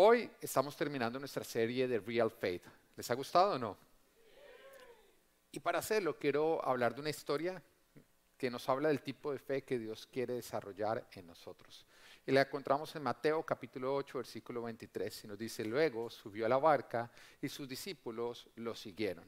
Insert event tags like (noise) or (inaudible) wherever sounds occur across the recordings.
Hoy estamos terminando nuestra serie de Real Faith. ¿Les ha gustado o no? Y para hacerlo quiero hablar de una historia que nos habla del tipo de fe que Dios quiere desarrollar en nosotros. Y la encontramos en Mateo capítulo 8, versículo 23, y nos dice, luego subió a la barca y sus discípulos lo siguieron.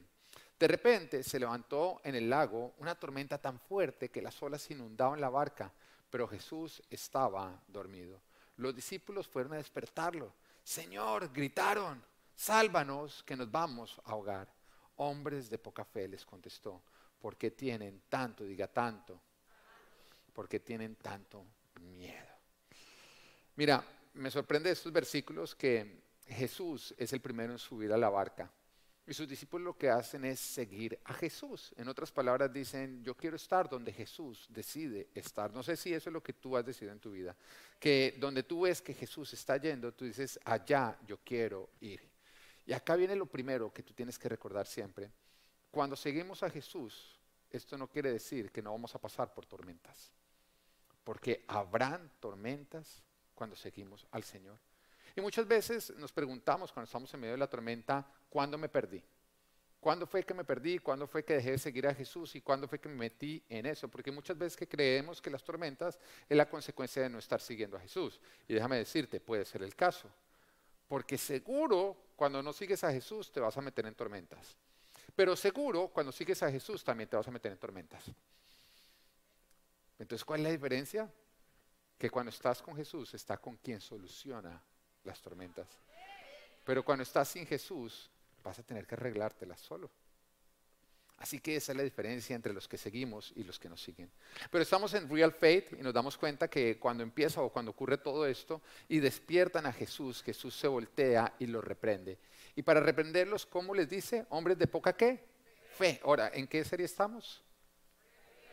De repente se levantó en el lago una tormenta tan fuerte que las olas inundaban la barca, pero Jesús estaba dormido. Los discípulos fueron a despertarlo Señor, gritaron, sálvanos que nos vamos a ahogar. Hombres de poca fe les contestó, ¿por qué tienen tanto, diga tanto? ¿Por qué tienen tanto miedo? Mira, me sorprende estos versículos que Jesús es el primero en subir a la barca. Y sus discípulos lo que hacen es seguir a Jesús. En otras palabras dicen, yo quiero estar donde Jesús decide estar. No sé si eso es lo que tú has decidido en tu vida. Que donde tú ves que Jesús está yendo, tú dices, allá yo quiero ir. Y acá viene lo primero que tú tienes que recordar siempre. Cuando seguimos a Jesús, esto no quiere decir que no vamos a pasar por tormentas. Porque habrán tormentas cuando seguimos al Señor. Y muchas veces nos preguntamos cuando estamos en medio de la tormenta, ¿cuándo me perdí? ¿Cuándo fue que me perdí? ¿Cuándo fue que dejé de seguir a Jesús? ¿Y cuándo fue que me metí en eso? Porque muchas veces que creemos que las tormentas es la consecuencia de no estar siguiendo a Jesús. Y déjame decirte, puede ser el caso. Porque seguro cuando no sigues a Jesús te vas a meter en tormentas. Pero seguro cuando sigues a Jesús también te vas a meter en tormentas. Entonces, ¿cuál es la diferencia? Que cuando estás con Jesús está con quien soluciona las tormentas. Pero cuando estás sin Jesús, vas a tener que arreglártelas solo. Así que esa es la diferencia entre los que seguimos y los que nos siguen. Pero estamos en Real Faith y nos damos cuenta que cuando empieza o cuando ocurre todo esto y despiertan a Jesús, Jesús se voltea y los reprende. Y para reprenderlos, ¿cómo les dice? Hombres de poca qué? Fe. Ahora, ¿en qué serie estamos?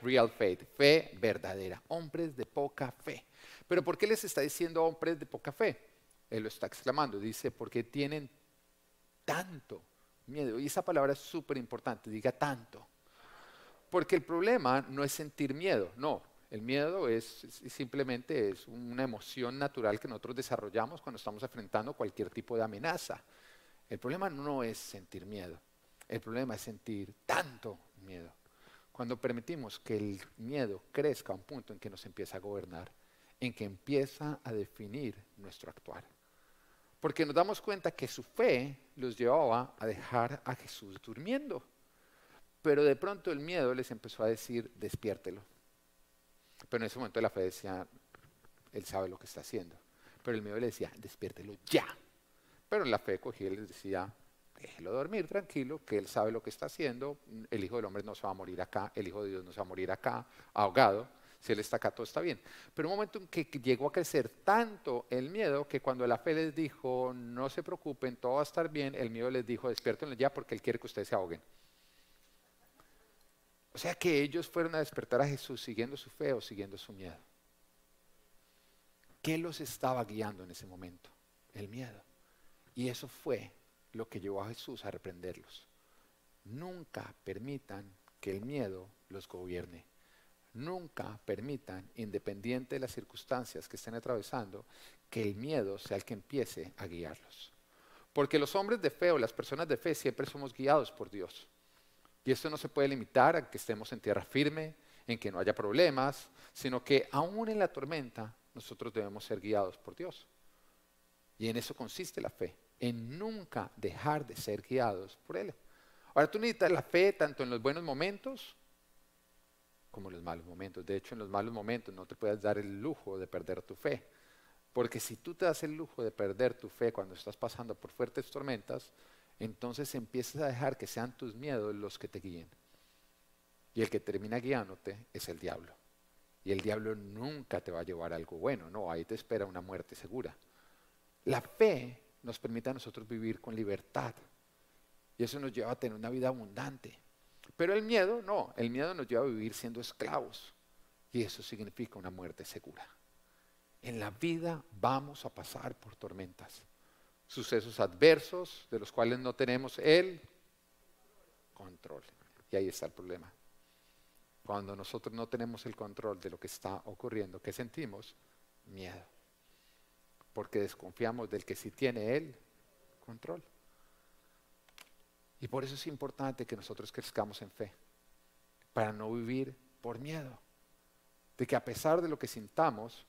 Real Faith, fe verdadera, hombres de poca fe. Pero ¿por qué les está diciendo hombres de poca fe? Él lo está exclamando, dice, porque tienen tanto miedo. Y esa palabra es súper importante, diga tanto. Porque el problema no es sentir miedo, no. El miedo es, simplemente es una emoción natural que nosotros desarrollamos cuando estamos enfrentando cualquier tipo de amenaza. El problema no es sentir miedo, el problema es sentir tanto miedo. Cuando permitimos que el miedo crezca a un punto en que nos empieza a gobernar, en que empieza a definir nuestro actuar. Porque nos damos cuenta que su fe los llevaba a dejar a Jesús durmiendo. Pero de pronto el miedo les empezó a decir, despiértelo. Pero en ese momento la fe decía, él sabe lo que está haciendo. Pero el miedo le decía, despiértelo ya. Pero la fe cogía y les decía, déjelo dormir tranquilo, que él sabe lo que está haciendo. El Hijo del Hombre no se va a morir acá, el Hijo de Dios no se va a morir acá, ahogado. Si él está acá, todo está bien. Pero un momento en que llegó a crecer tanto el miedo que cuando la fe les dijo, no se preocupen, todo va a estar bien, el miedo les dijo, despiértenlo ya porque él quiere que ustedes se ahoguen. O sea que ellos fueron a despertar a Jesús siguiendo su fe o siguiendo su miedo. ¿Qué los estaba guiando en ese momento? El miedo. Y eso fue lo que llevó a Jesús a reprenderlos. Nunca permitan que el miedo los gobierne. Nunca permitan, independiente de las circunstancias que estén atravesando, que el miedo sea el que empiece a guiarlos. Porque los hombres de fe o las personas de fe siempre somos guiados por Dios. Y esto no se puede limitar a que estemos en tierra firme, en que no haya problemas, sino que aún en la tormenta nosotros debemos ser guiados por Dios. Y en eso consiste la fe, en nunca dejar de ser guiados por Él. Ahora tú necesitas la fe tanto en los buenos momentos como los malos momentos. De hecho, en los malos momentos no te puedes dar el lujo de perder tu fe. Porque si tú te das el lujo de perder tu fe cuando estás pasando por fuertes tormentas, entonces empiezas a dejar que sean tus miedos los que te guíen. Y el que termina guiándote es el diablo. Y el diablo nunca te va a llevar a algo bueno, no, ahí te espera una muerte segura. La fe nos permite a nosotros vivir con libertad. Y eso nos lleva a tener una vida abundante. Pero el miedo, no, el miedo nos lleva a vivir siendo esclavos. Y eso significa una muerte segura. En la vida vamos a pasar por tormentas, sucesos adversos de los cuales no tenemos el control. Y ahí está el problema. Cuando nosotros no tenemos el control de lo que está ocurriendo, ¿qué sentimos? Miedo. porque desconfiamos del que sí tiene Él control. Y por eso es importante que nosotros crezcamos en fe, para no vivir por miedo, de que a pesar de lo que sintamos,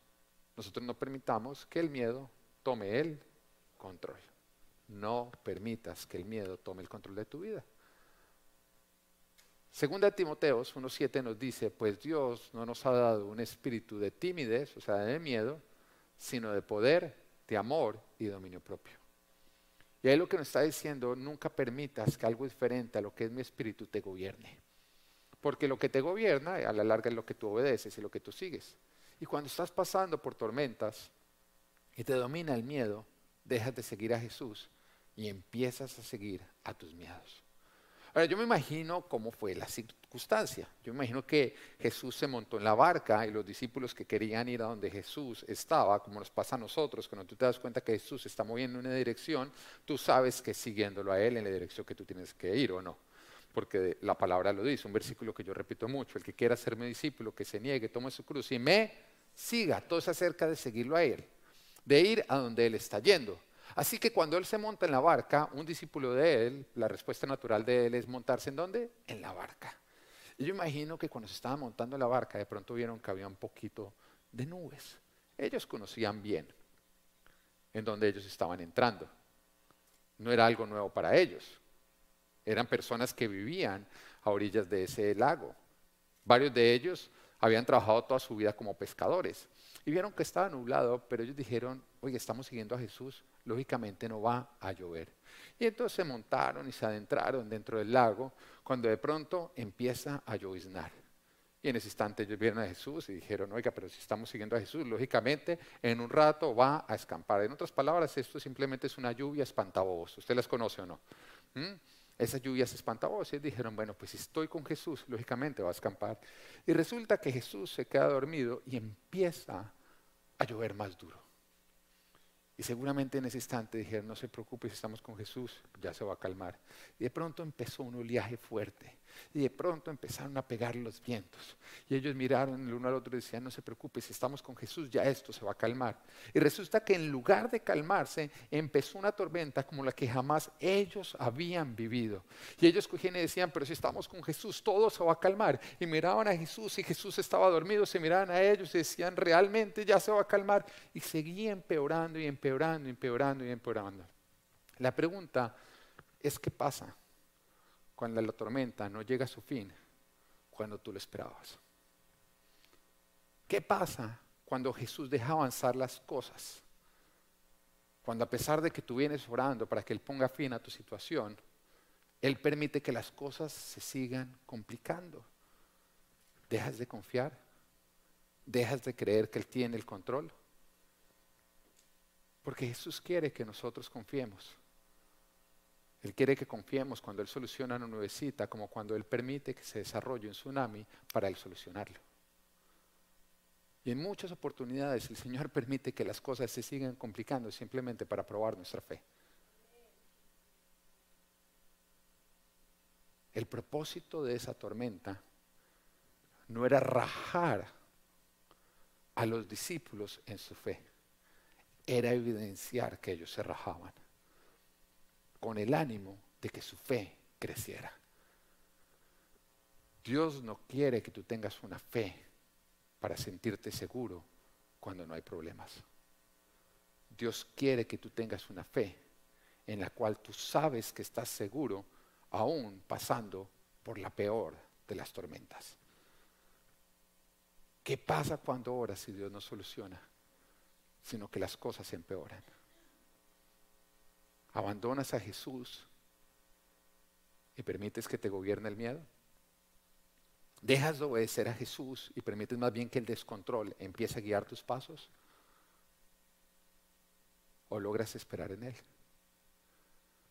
nosotros no permitamos que el miedo tome el control. No permitas que el miedo tome el control de tu vida. Segunda de Timoteos 1.7 nos dice, pues Dios no nos ha dado un espíritu de timidez, o sea, de miedo, sino de poder, de amor y dominio propio. Y ahí lo que nos está diciendo, nunca permitas que algo diferente a lo que es mi espíritu te gobierne. Porque lo que te gobierna a la larga es lo que tú obedeces y lo que tú sigues. Y cuando estás pasando por tormentas y te domina el miedo, dejas de seguir a Jesús y empiezas a seguir a tus miedos. Ahora, yo me imagino cómo fue la Yo imagino que Jesús se montó en la barca y los discípulos que querían ir a donde Jesús estaba, como nos pasa a nosotros, cuando tú te das cuenta que Jesús está moviendo en una dirección, tú sabes que siguiéndolo a Él en la dirección que tú tienes que ir o no. Porque la palabra lo dice, un versículo que yo repito mucho, el que quiera ser mi discípulo, que se niegue, tome su cruz y me siga. Todo es acerca de seguirlo a Él, de ir a donde Él está yendo. Así que cuando él se monta en la barca, un discípulo de él, la respuesta natural de él es montarse en dónde? En la barca. Yo imagino que cuando se estaba montando la barca, de pronto vieron que había un poquito de nubes. Ellos conocían bien en dónde ellos estaban entrando. No era algo nuevo para ellos. Eran personas que vivían a orillas de ese lago. Varios de ellos habían trabajado toda su vida como pescadores y vieron que estaba nublado, pero ellos dijeron, oye, estamos siguiendo a Jesús, lógicamente no va a llover. Y entonces se montaron y se adentraron dentro del lago, cuando de pronto empieza a lloviznar. Y en ese instante ellos vieron a Jesús y dijeron, oiga, pero si estamos siguiendo a Jesús, lógicamente en un rato va a escampar. En otras palabras, esto simplemente es una lluvia espantabobos. ¿Usted las conoce o no? ¿Mm? Esas lluvias espantabobos. Y dijeron, bueno, pues si estoy con Jesús, lógicamente va a escampar. Y resulta que Jesús se queda dormido y empieza a llover más duro. Y seguramente en ese instante dijeron, no se preocupe, si estamos con Jesús, ya se va a calmar. Y de pronto empezó un oleaje fuerte. Y de pronto empezaron a pegar los vientos. Y ellos miraron el uno al otro y decían, no se preocupe, si estamos con Jesús, ya esto se va a calmar. Y resulta que en lugar de calmarse, empezó una tormenta como la que jamás ellos habían vivido. Y ellos cogían y decían, pero si estamos con Jesús, todo se va a calmar. Y miraban a Jesús y Jesús estaba dormido, se miraban a ellos y decían, realmente ya se va a calmar. Y seguía empeorando y empeorando empeorando, y empeorando. La pregunta es qué pasa cuando la tormenta no llega a su fin cuando tú lo esperabas. ¿Qué pasa cuando Jesús deja avanzar las cosas? Cuando a pesar de que tú vienes orando para que Él ponga fin a tu situación, Él permite que las cosas se sigan complicando. ¿Dejas de confiar? ¿Dejas de creer que Él tiene el control? Porque Jesús quiere que nosotros confiemos. Él quiere que confiemos cuando Él soluciona una nubecita, como cuando Él permite que se desarrolle un tsunami para Él solucionarlo. Y en muchas oportunidades el Señor (laughs) permite que las cosas se sigan complicando simplemente para probar nuestra fe. El propósito de esa tormenta no era rajar a los discípulos en su fe era evidenciar que ellos se rajaban con el ánimo de que su fe creciera. Dios no quiere que tú tengas una fe para sentirte seguro cuando no hay problemas. Dios quiere que tú tengas una fe en la cual tú sabes que estás seguro aún pasando por la peor de las tormentas. ¿Qué pasa cuando oras si Dios no soluciona? sino que las cosas se empeoran. Abandonas a Jesús y permites que te gobierne el miedo. Dejas de obedecer a Jesús y permites más bien que el descontrol empiece a guiar tus pasos. O logras esperar en Él.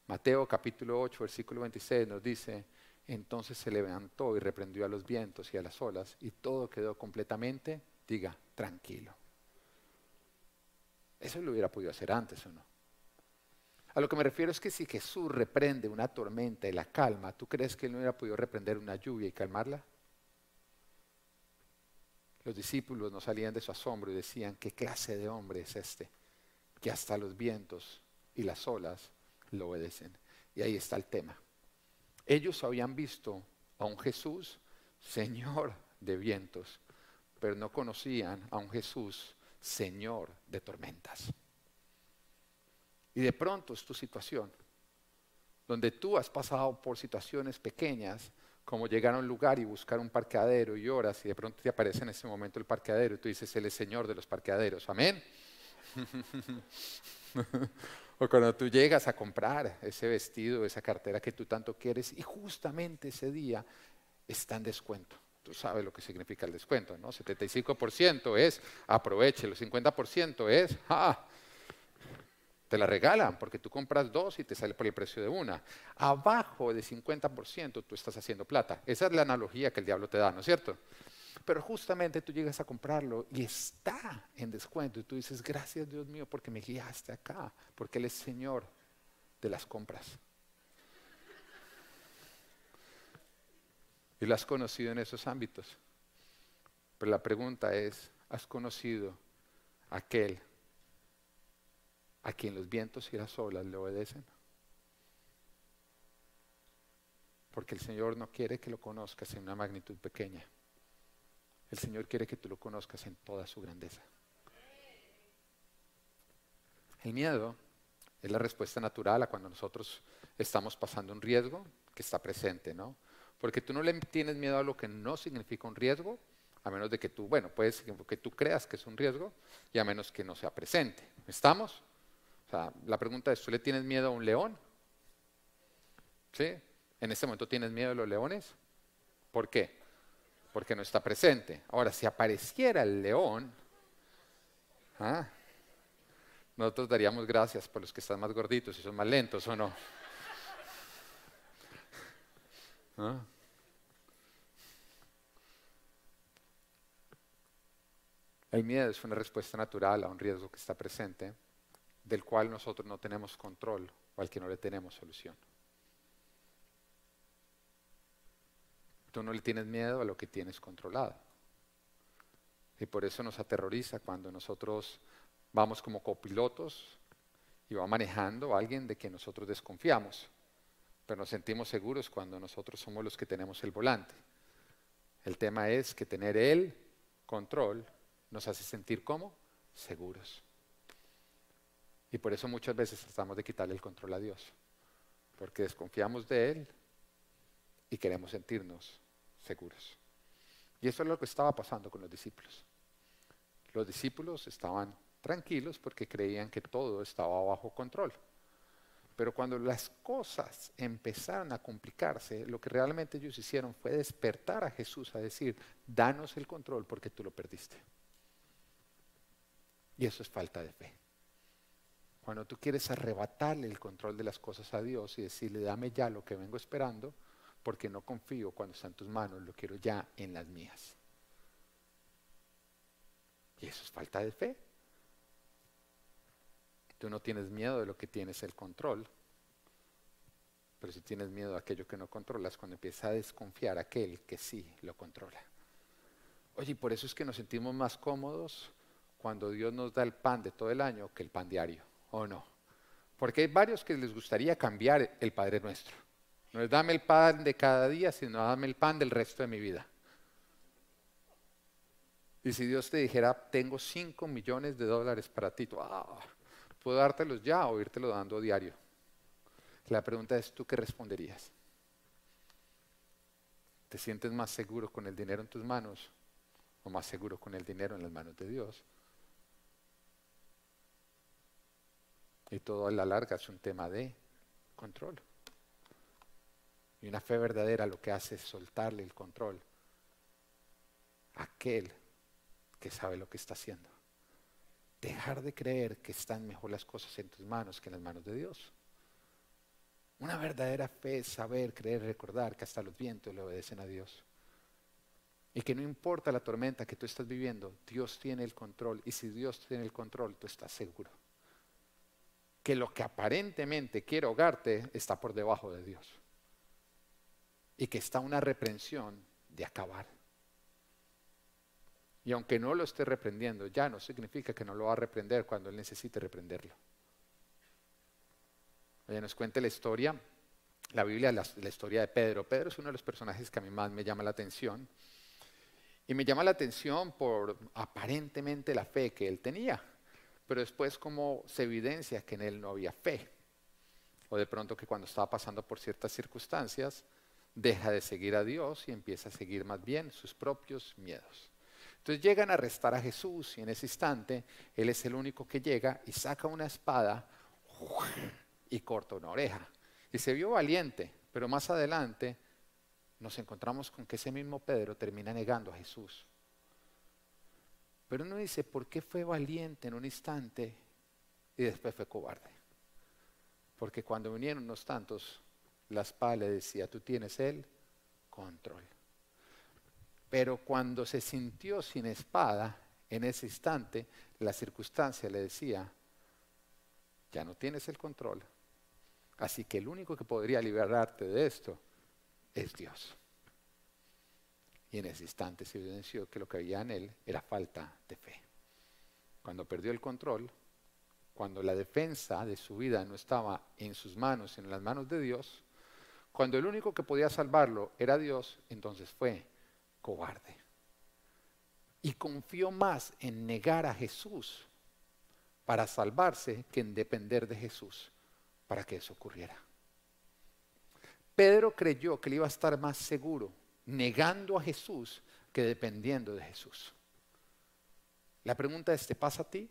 Mateo capítulo 8, versículo 26 nos dice, entonces se levantó y reprendió a los vientos y a las olas y todo quedó completamente, diga, tranquilo. Eso lo hubiera podido hacer antes o no. A lo que me refiero es que si Jesús reprende una tormenta y la calma, ¿tú crees que él no hubiera podido reprender una lluvia y calmarla? Los discípulos no salían de su asombro y decían, ¿qué clase de hombre es este? que hasta los vientos y las olas lo obedecen. Y ahí está el tema. Ellos habían visto a un Jesús, Señor de vientos, pero no conocían a un Jesús, Señor de tormentas. Y de pronto es tu situación, donde tú has pasado por situaciones pequeñas, como llegar a un lugar y buscar un parqueadero y horas, y de pronto te aparece en ese momento el parqueadero y tú dices, Él es Señor de los parqueaderos. Amén. (laughs) o cuando tú llegas a comprar ese vestido, esa cartera que tú tanto quieres, y justamente ese día está en descuento. Tú sabes lo que significa el descuento, ¿no? 75% es aproveche, el 50% es, ah, te la regalan porque tú compras dos y te sale por el precio de una. Abajo de 50% tú estás haciendo plata. Esa es la analogía que el diablo te da, ¿no es cierto? Pero justamente tú llegas a comprarlo y está en descuento y tú dices, gracias Dios mío porque me guiaste acá, porque Él es Señor de las compras. Y lo has conocido en esos ámbitos. Pero la pregunta es, ¿has conocido aquel a quien los vientos y las olas le obedecen? Porque el Señor no quiere que lo conozcas en una magnitud pequeña. El Señor quiere que tú lo conozcas en toda su grandeza. El miedo es la respuesta natural a cuando nosotros estamos pasando un riesgo que está presente, ¿no? Porque tú no le tienes miedo a lo que no significa un riesgo, a menos de que tú, bueno, puedes que tú creas que es un riesgo y a menos que no sea presente. ¿Estamos? O sea, la pregunta es, ¿tú le tienes miedo a un león? ¿Sí? ¿En este momento tienes miedo a los leones? ¿Por qué? Porque no está presente. Ahora, si apareciera el león, ¿ah? nosotros daríamos gracias por los que están más gorditos y son más lentos, ¿o no? (laughs) ¿Ah? El miedo es una respuesta natural a un riesgo que está presente, del cual nosotros no tenemos control o al que no le tenemos solución. Tú no le tienes miedo a lo que tienes controlado. Y por eso nos aterroriza cuando nosotros vamos como copilotos y va manejando a alguien de quien nosotros desconfiamos pero nos sentimos seguros cuando nosotros somos los que tenemos el volante. El tema es que tener el control nos hace sentir como seguros. Y por eso muchas veces tratamos de quitarle el control a Dios, porque desconfiamos de Él y queremos sentirnos seguros. Y eso es lo que estaba pasando con los discípulos. Los discípulos estaban tranquilos porque creían que todo estaba bajo control. Pero cuando las cosas empezaron a complicarse, lo que realmente ellos hicieron fue despertar a Jesús a decir, danos el control porque tú lo perdiste. Y eso es falta de fe. Cuando tú quieres arrebatarle el control de las cosas a Dios y decirle, dame ya lo que vengo esperando, porque no confío cuando está en tus manos, lo quiero ya en las mías. Y eso es falta de fe. Tú no tienes miedo de lo que tienes el control, pero si tienes miedo a aquello que no controlas, cuando empieza a desconfiar aquel que sí lo controla. Oye, y por eso es que nos sentimos más cómodos cuando Dios nos da el pan de todo el año que el pan diario, ¿o no? Porque hay varios que les gustaría cambiar el Padre Nuestro. No es dame el pan de cada día, sino dame el pan del resto de mi vida. Y si Dios te dijera, tengo 5 millones de dólares para ti, ah, ¿Puedo dártelos ya o lo dando diario? La pregunta es, ¿tú qué responderías? ¿Te sientes más seguro con el dinero en tus manos o más seguro con el dinero en las manos de Dios? Y todo a la larga es un tema de control. Y una fe verdadera lo que hace es soltarle el control a aquel que sabe lo que está haciendo dejar de creer que están mejor las cosas en tus manos que en las manos de Dios. Una verdadera fe es saber, creer, recordar que hasta los vientos le obedecen a Dios. Y que no importa la tormenta que tú estás viviendo, Dios tiene el control. Y si Dios tiene el control, tú estás seguro. Que lo que aparentemente quiere ahogarte está por debajo de Dios. Y que está una reprensión de acabar. Y aunque no lo esté reprendiendo, ya no significa que no lo va a reprender cuando él necesite reprenderlo. Oye, nos cuente la historia, la Biblia, la, la historia de Pedro. Pedro es uno de los personajes que a mí más me llama la atención. Y me llama la atención por aparentemente la fe que él tenía, pero después como se evidencia que en él no había fe. O de pronto que cuando estaba pasando por ciertas circunstancias, deja de seguir a Dios y empieza a seguir más bien sus propios miedos. Entonces llegan a arrestar a Jesús y en ese instante Él es el único que llega y saca una espada y corta una oreja. Y se vio valiente, pero más adelante nos encontramos con que ese mismo Pedro termina negando a Jesús. Pero uno dice, ¿por qué fue valiente en un instante y después fue cobarde? Porque cuando vinieron unos tantos, la espada le decía, tú tienes el control. Pero cuando se sintió sin espada, en ese instante, la circunstancia le decía, ya no tienes el control. Así que el único que podría liberarte de esto es Dios. Y en ese instante se evidenció que lo que había en él era falta de fe. Cuando perdió el control, cuando la defensa de su vida no estaba en sus manos, sino en las manos de Dios, cuando el único que podía salvarlo era Dios, entonces fue cobarde. Y confió más en negar a Jesús para salvarse que en depender de Jesús para que eso ocurriera. Pedro creyó que le iba a estar más seguro negando a Jesús que dependiendo de Jesús. La pregunta es, ¿te pasa a ti?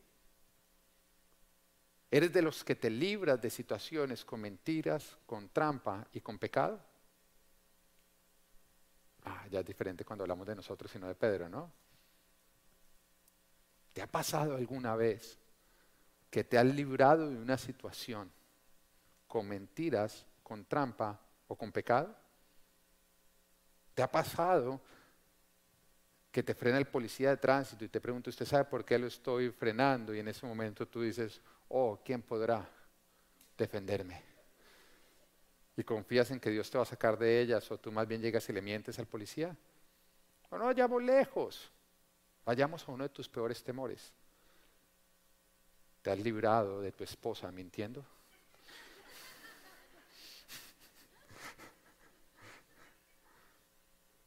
¿Eres de los que te libras de situaciones con mentiras, con trampa y con pecado? Ah, ya es diferente cuando hablamos de nosotros y no de Pedro, ¿no? ¿Te ha pasado alguna vez que te has librado de una situación con mentiras, con trampa o con pecado? ¿Te ha pasado que te frena el policía de tránsito y te pregunta, ¿usted sabe por qué lo estoy frenando? Y en ese momento tú dices, oh, ¿quién podrá defenderme? Y confías en que Dios te va a sacar de ellas o tú más bien llegas y le mientes al policía. O no vayamos lejos, vayamos a uno de tus peores temores. ¿Te has librado de tu esposa mintiendo?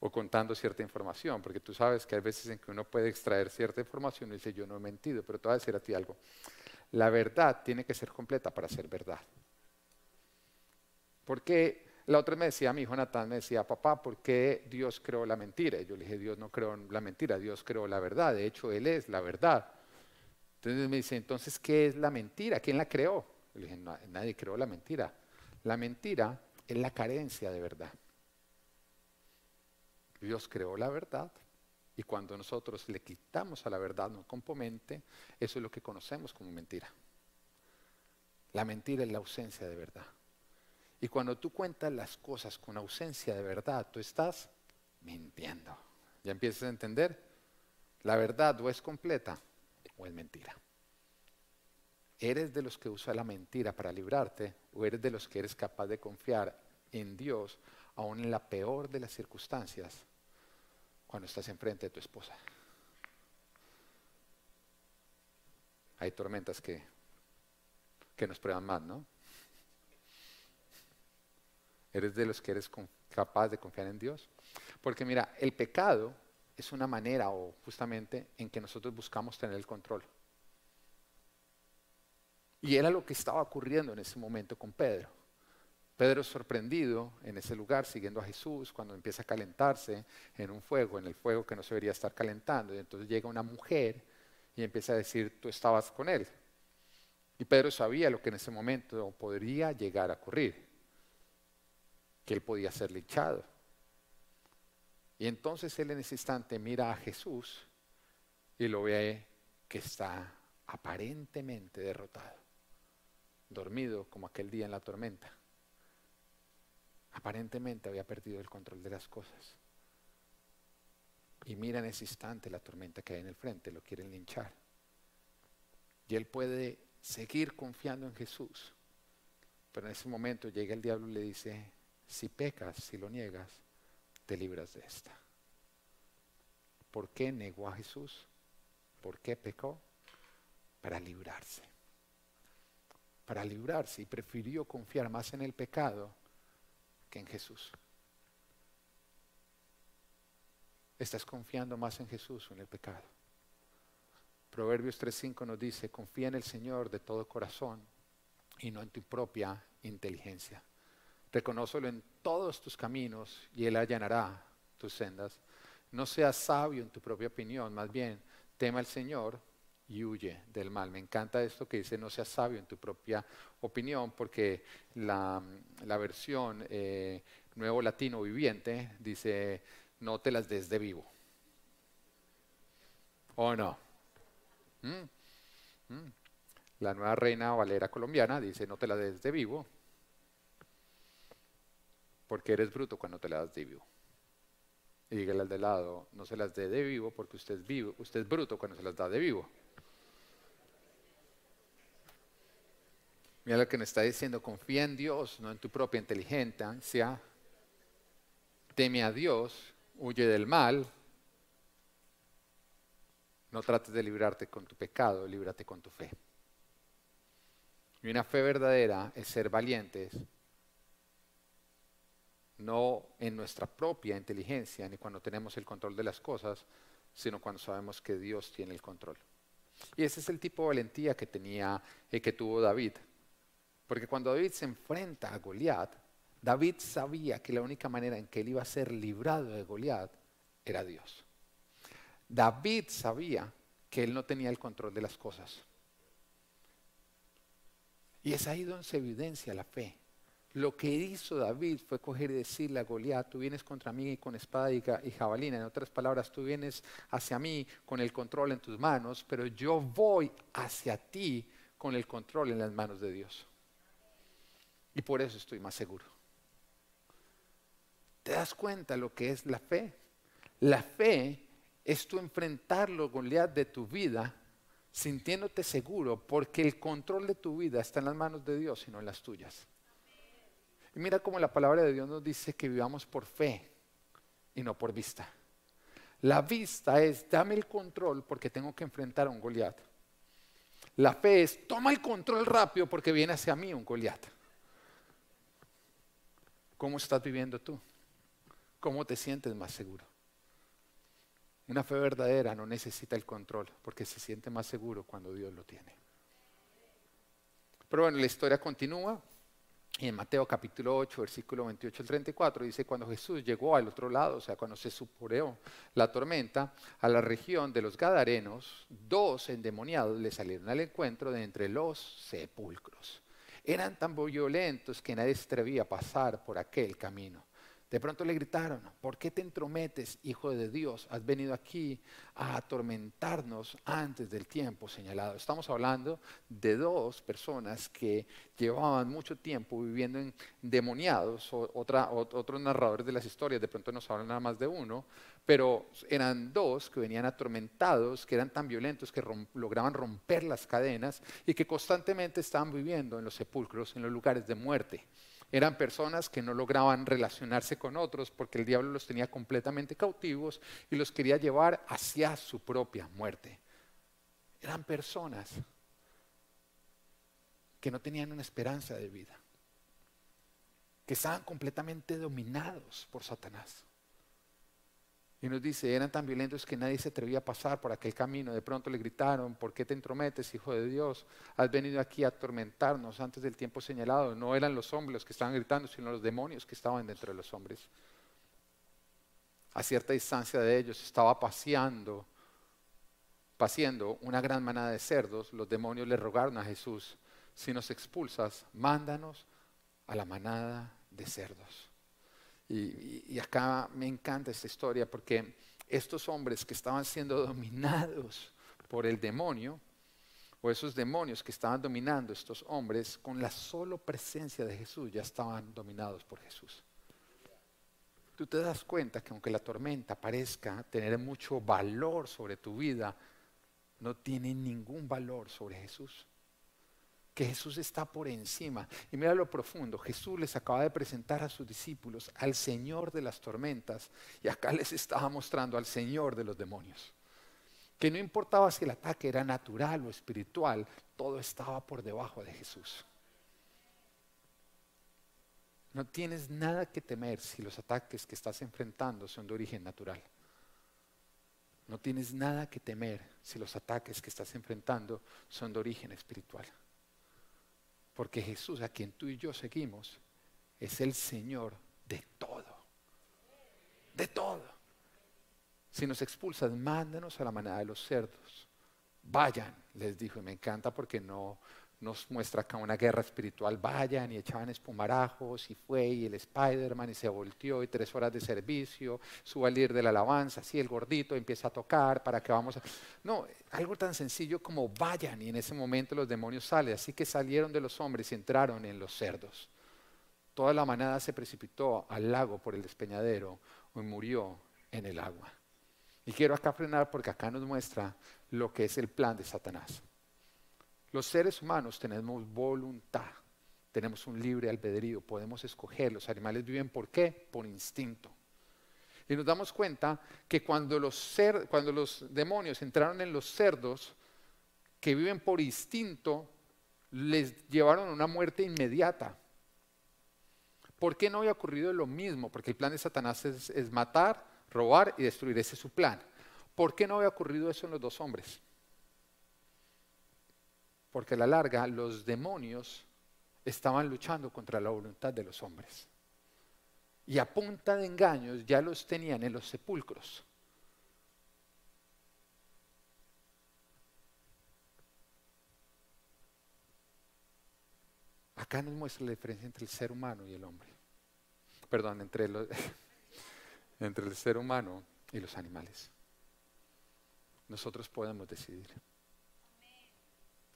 O contando cierta información, porque tú sabes que hay veces en que uno puede extraer cierta información y dice yo no he mentido, pero te voy a decir a ti algo. La verdad tiene que ser completa para ser verdad. Porque la otra me decía, mi hijo Natán me decía, papá, ¿por qué Dios creó la mentira? Y yo le dije, Dios no creó la mentira, Dios creó la verdad, de hecho Él es la verdad. Entonces me dice, entonces, ¿qué es la mentira? ¿Quién la creó? Le dije, nadie creó la mentira. La mentira es la carencia de verdad. Dios creó la verdad y cuando nosotros le quitamos a la verdad no componente, eso es lo que conocemos como mentira. La mentira es la ausencia de verdad. Y cuando tú cuentas las cosas con ausencia de verdad, tú estás mintiendo. ¿Ya empiezas a entender? La verdad o es completa o es mentira. ¿Eres de los que usa la mentira para librarte o eres de los que eres capaz de confiar en Dios aún en la peor de las circunstancias cuando estás enfrente de tu esposa. Hay tormentas que, que nos prueban más, ¿no? ¿Eres de los que eres capaz de confiar en Dios? Porque mira, el pecado es una manera o justamente en que nosotros buscamos tener el control. Y era lo que estaba ocurriendo en ese momento con Pedro. Pedro sorprendido en ese lugar, siguiendo a Jesús, cuando empieza a calentarse en un fuego, en el fuego que no se debería estar calentando. Y entonces llega una mujer y empieza a decir, tú estabas con él. Y Pedro sabía lo que en ese momento podría llegar a ocurrir, que él podía ser linchado. Y entonces él en ese instante mira a Jesús y lo ve que está aparentemente derrotado, dormido como aquel día en la tormenta. Aparentemente había perdido el control de las cosas. Y mira en ese instante la tormenta que hay en el frente, lo quieren linchar. Y él puede seguir confiando en Jesús. Pero en ese momento llega el diablo y le dice, si pecas, si lo niegas, te libras de esta. ¿Por qué negó a Jesús? ¿Por qué pecó? Para librarse. Para librarse y prefirió confiar más en el pecado que en Jesús. ¿Estás confiando más en Jesús o en el pecado? Proverbios 3.5 nos dice, confía en el Señor de todo corazón y no en tu propia inteligencia. Reconócelo en todos tus caminos y Él allanará tus sendas. No seas sabio en tu propia opinión, más bien tema al Señor y huye del mal. Me encanta esto que dice no seas sabio en tu propia opinión, porque la, versión eh, Nuevo Latino Viviente dice no te las des de vivo. ¿O no? ¿Mm? ¿Mm? La nueva reina Valera colombiana dice no te las des de vivo, porque eres bruto cuando te las das de vivo. Y dígale al de lado, no se las dé de vivo porque usted es vivo, usted es bruto cuando se las da de vivo. Mira lo que nos está diciendo, confía en Dios, no en tu propia inteligencia. Teme a Dios, huye del mal. No trates de librarte con tu pecado, líbrate con tu fe. Y una fe verdadera es ser valientes no en nuestra propia inteligencia ni cuando tenemos el control de las cosas, sino cuando sabemos que Dios tiene el control. Y ese es el tipo de valentía que tenía y eh, que tuvo David. Porque cuando David se enfrenta a Goliat, David sabía que la única manera en que él iba a ser librado de Goliat era Dios. David sabía que él no tenía el control de las cosas. Y es ahí donde se evidencia la fe. Lo que hizo David fue coger y decirle a Goliat, tú vienes contra mí con espada y, jabalina. En otras palabras, tú vienes hacia mí con el control en tus manos, pero yo voy hacia ti con el control en las manos de Dios. Y por eso estoy más seguro. ¿Te das cuenta lo que es la fe? La fe es tu enfrentarlo, Goliat, de tu vida, sintiéndote seguro, porque el control de tu vida está en las manos de Dios y no en las tuyas. Y mira cómo la palabra de Dios nos dice que vivamos por fe y no por vista. La vista es, dame el control porque tengo que enfrentar a un Goliat. La fe es, toma el control rápido porque viene hacia mí un Goliat. ¿Cómo estás viviendo tú? ¿Cómo te sientes más seguro? Una fe verdadera no necesita el control porque se siente más seguro cuando Dios lo tiene. Pero bueno, la historia continúa. Y en Mateo capítulo 8, versículo 28 al 34, dice, cuando Jesús llegó al otro lado, o sea, cuando se supureó la tormenta, a la región de los Gadarenos, dos endemoniados le salieron al encuentro de entre los sepulcros. Eran tan violentos que nadie se atrevía a pasar por aquel camino. De pronto le gritaron, ¿por qué te entrometes, hijo de Dios? Has venido aquí a atormentarnos antes del tiempo señalado. Estamos hablando de dos personas que llevaban mucho tiempo viviendo en demoniados. Otra, otros narradores de las historias, de pronto nos hablan nada más de uno, pero eran dos que venían atormentados, que eran tan violentos que lograban romper las cadenas y que constantemente estaban viviendo en los sepulcros, en los lugares de muerte. Eran personas que no lograban relacionarse con otros porque el diablo los tenía completamente cautivos y los quería llevar hacia su propia muerte. Eran personas que no tenían una esperanza de vida, que estaban completamente dominados por Satanás. Y nos dice, eran tan violentos que nadie se atrevía a pasar por aquel camino. De pronto le gritaron, ¿por qué te entrometes, hijo de Dios? Has venido aquí a atormentarnos antes del tiempo señalado. No eran los hombres los que estaban gritando, sino los demonios que estaban dentro de los hombres. A cierta distancia de ellos estaba paseando, paseando una gran manada de cerdos. Los demonios le rogaron a Jesús, si nos expulsas, mándanos a la manada de cerdos. Y, acá me encanta esta historia porque estos hombres que estaban siendo dominados por el demonio, o esos demonios que estaban dominando estos hombres, con la solo presencia de Jesús ya estaban dominados por Jesús. Tú te das cuenta que aunque la tormenta parezca tener mucho valor sobre tu vida, no tiene ningún valor sobre Jesús. Que Jesús está por encima. Y mira lo profundo, Jesús les acaba de presentar a sus discípulos al Señor de las tormentas y acá les estaba mostrando al Señor de los demonios. Que no importaba si el ataque era natural o espiritual, todo estaba por debajo de Jesús. No tienes nada que temer si los ataques que estás enfrentando son de origen natural. No tienes nada que temer si los ataques que estás enfrentando son de origen espiritual. Porque Jesús, a quien tú y yo seguimos, es el Señor de todo. De todo. Si nos expulsan, mándanos a la manada de los cerdos. Vayan, les dijo, y me encanta porque no, nos muestra acá una guerra espiritual, vayan y echaban espumarajos y fue y el Spider-Man y se volteó y tres horas de servicio, suba al líder de la alabanza, así el gordito empieza a tocar para que vamos a... No, algo tan sencillo como vayan y en ese momento los demonios salen, así que salieron de los hombres y entraron en los cerdos. Toda la manada se precipitó al lago por el despeñadero y murió en el agua. Y quiero acá frenar porque acá nos muestra lo que es el plan de Satanás. Los seres humanos tenemos voluntad, tenemos un libre albedrío, podemos escoger. Los animales viven por qué? Por instinto. Y nos damos cuenta que cuando los, demonios entraron en los cerdos, que viven por instinto, les llevaron a una muerte inmediata. ¿Por qué no había ocurrido lo mismo? Porque el plan de Satanás es, es matar, robar y destruir. Ese es su plan. ¿Por qué no había ocurrido eso en los dos hombres? Porque a la larga los demonios estaban luchando contra la voluntad de los hombres. Y a punta de engaños ya los tenían en los sepulcros. Acá nos muestra la diferencia entre el ser humano y el hombre. Perdón, entre, (laughs) entre el ser humano y los animales. Nosotros podemos decidir.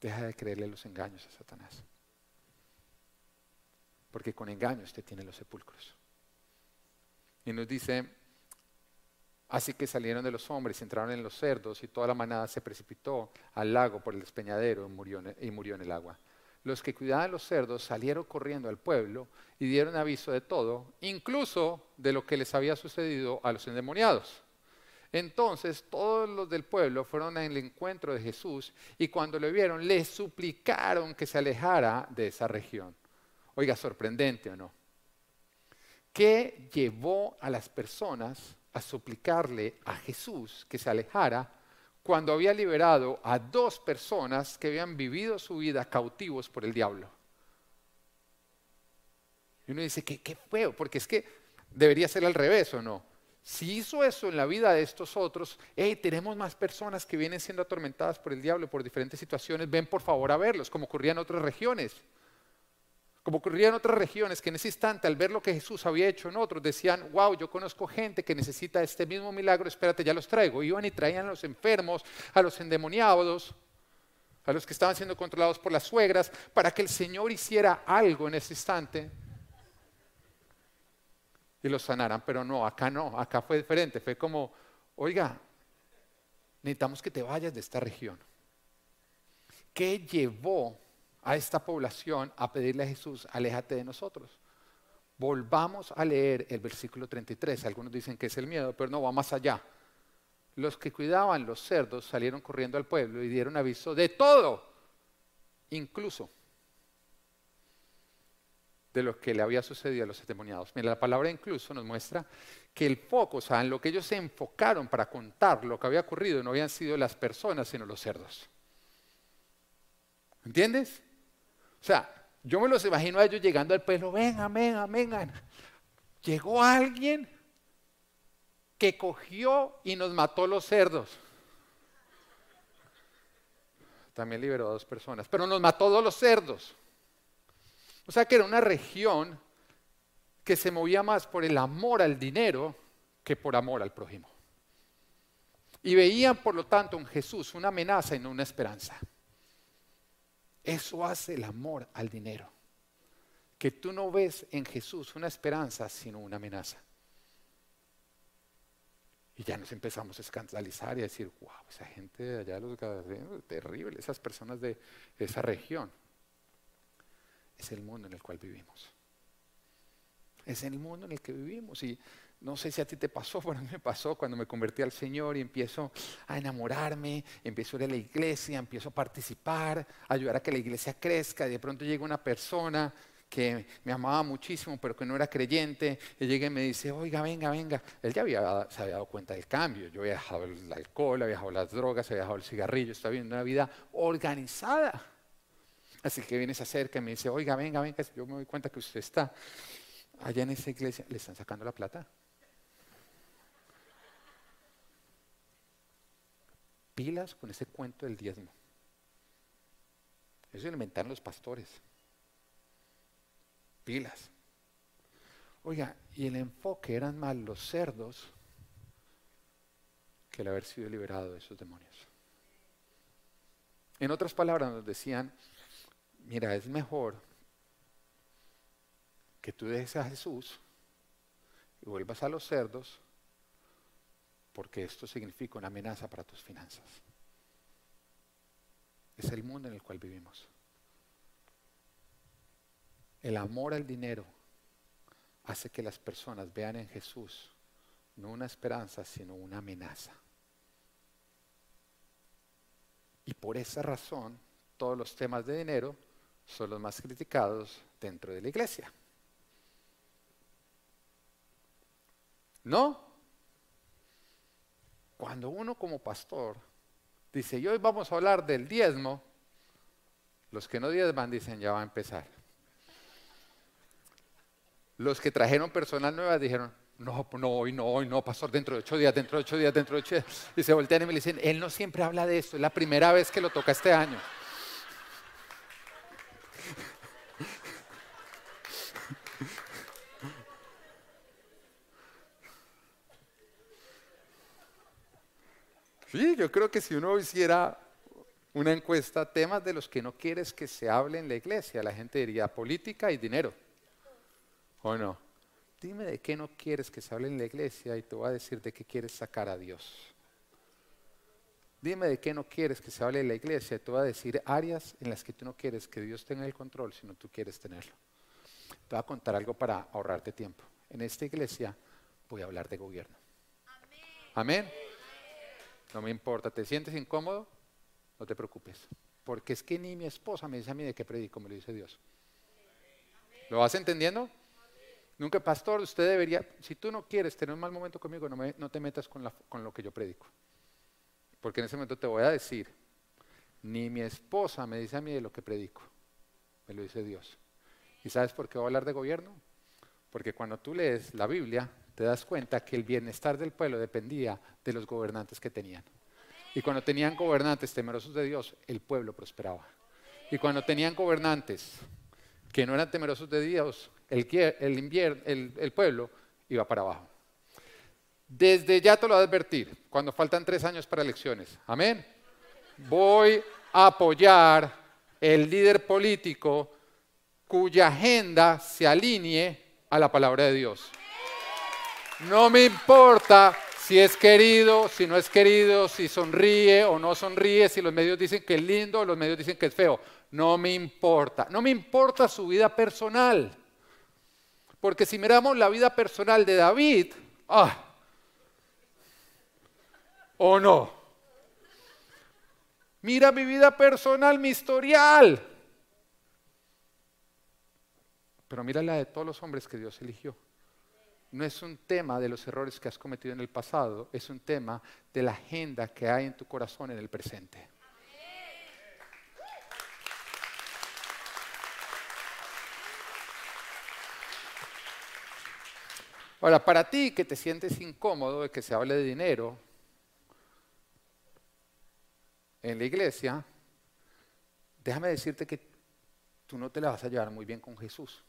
Deja de creerle los engaños a Satanás. Porque con engaños te tiene los sepulcros. Y nos dice, así que salieron de los hombres, entraron en los cerdos y toda la manada se precipitó al lago por el despeñadero y murió, y murió en el agua. Los que cuidaban los cerdos salieron corriendo al pueblo y dieron aviso de todo, incluso de lo que les había sucedido a los endemoniados. Entonces todos los del pueblo fueron al encuentro de Jesús y cuando lo vieron le suplicaron que se alejara de esa región. Oiga, sorprendente o no. ¿Qué llevó a las personas a suplicarle a Jesús que se alejara cuando había liberado a dos personas que habían vivido su vida cautivos por el diablo? Y uno dice, qué, qué feo, porque es que debería ser al revés o no si hizo eso en la vida de estos otros, hey, tenemos más personas que vienen siendo atormentadas por el diablo por diferentes situaciones, ven por favor a verlos, como ocurría en otras regiones. Como ocurría en otras regiones, que en ese instante, al ver lo que Jesús había hecho en otros, decían, wow, yo conozco gente que necesita este mismo milagro, espérate, ya los traigo. Iban y traían a los enfermos, a los endemoniados, a los que estaban siendo controlados por las suegras, para que el Señor hiciera algo en ese instante y los sanaran, pero no, acá no, acá fue diferente, fue como, oiga, necesitamos que te vayas de esta región. ¿Qué llevó a esta población a pedirle a Jesús, aléjate de nosotros? Volvamos a leer el versículo 33. Algunos dicen que es el miedo, pero no, va más allá. Los que cuidaban los cerdos salieron corriendo al pueblo y dieron aviso de todo, incluso de lo que le había sucedido a los endemoniados. Mira, la palabra incluso nos muestra que el foco, o sea, en lo que ellos se enfocaron para contar lo que había ocurrido, no habían sido las personas, sino los cerdos. ¿Entiendes? O sea, yo me los imagino a ellos llegando al pueblo, vengan, vengan, vengan. Llegó alguien que cogió y nos mató los cerdos. También liberó a dos personas, pero nos mató todos los cerdos. O sea que era una región que se movía más por el amor al dinero que por amor al prójimo. Y veían, por lo tanto, en Jesús una amenaza y no una esperanza. Eso hace el amor al dinero. Que tú no ves en Jesús una esperanza, sino una amenaza. Y ya nos empezamos a escandalizar y a decir, wow, esa gente de allá, los terrible, esas personas de esa región. Es el mundo en el cual vivimos. Es el mundo en el que vivimos. Y no sé si a ti te pasó, pero a mí me pasó cuando me convertí al Señor y empiezo a enamorarme, empiezo a ir a la iglesia, empiezo a participar, a ayudar a que la iglesia crezca. Y de pronto llega una persona que me amaba muchísimo, pero que no era creyente, y llega y me dice, oiga, venga, venga. Él ya había, se había dado cuenta del cambio. Yo había dejado el alcohol, había dejado las drogas, había dejado el cigarrillo, estaba viviendo una vida organizada. Así que viene, se acerca y me dice, oiga, venga, venga, yo me doy cuenta que usted está allá en esa iglesia, le están sacando la plata. Pilas con ese cuento del diezmo. Eso inventaron los pastores. Pilas. Oiga, y el enfoque eran más los cerdos que el haber sido liberado de esos demonios. En otras palabras nos decían, mira, es mejor que tú dejes a Jesús y vuelvas a los cerdos porque esto significa una amenaza para tus finanzas. Es el mundo en el cual vivimos. El amor al dinero hace que las personas vean en Jesús no una esperanza, sino una amenaza. Y por esa razón, todos los temas de dinero son los más criticados dentro de la iglesia. ¿No? Cuando uno como pastor dice, y hoy vamos a hablar del diezmo, los que no diezman dicen, ya va a empezar. Los que trajeron personal nueva dijeron, no, no, hoy no, hoy no, pastor, dentro de ocho días, dentro de ocho días, dentro de ocho días. Y se voltean y me dicen, él no siempre habla de esto, es la primera vez que lo toca este año. Sí, yo creo que si uno hiciera una encuesta, temas de los que no quieres que se hable en la iglesia, la gente diría política y dinero. ¿O no? Dime de qué no quieres que se hable en la iglesia y te voy a decir de qué quieres sacar a Dios. Dime de qué no quieres que se hable en la iglesia y te voy a decir áreas en las que tú no quieres que Dios tenga el control, sino tú quieres tenerlo. Te voy a contar algo para ahorrarte tiempo. En esta iglesia voy a hablar de gobierno. Amén. No me importa, ¿te sientes incómodo? No te preocupes. Porque es que ni mi esposa me dice a mí de qué predico, me lo dice Dios. ¿Lo vas entendiendo? Nunca, pastor, usted debería, si tú no quieres tener un mal momento conmigo, no, te metas con lo que yo predico. Porque en ese momento te voy a decir, ni mi esposa me dice a mí de lo que predico, me lo dice Dios. ¿Y sabes por qué voy a hablar de gobierno? Porque cuando tú lees la Biblia, te das cuenta que el bienestar del pueblo dependía de los gobernantes que tenían. Y cuando tenían gobernantes temerosos de Dios, el pueblo prosperaba. Y cuando tenían gobernantes que no eran temerosos de Dios, el, el, pueblo iba para abajo. Desde ya te lo voy a advertir, cuando faltan tres años para elecciones, amén, voy a apoyar el líder político cuya agenda se alinee a la palabra de Dios. No me importa si es querido, si no es querido, si sonríe o no sonríe, si los medios dicen que es lindo o los medios dicen que es feo. No me importa. No me importa su vida personal. Porque si miramos la vida personal de David, ah, o no. Mira mi vida personal, mi historial. Pero mira la de todos los hombres que Dios eligió no es un tema de los errores que has cometido en el pasado, es un tema de la agenda que hay en tu corazón en el presente. Ahora, para ti que te sientes incómodo de que se hable de dinero en la iglesia, déjame decirte que tú no te la vas a llevar muy bien con Jesús.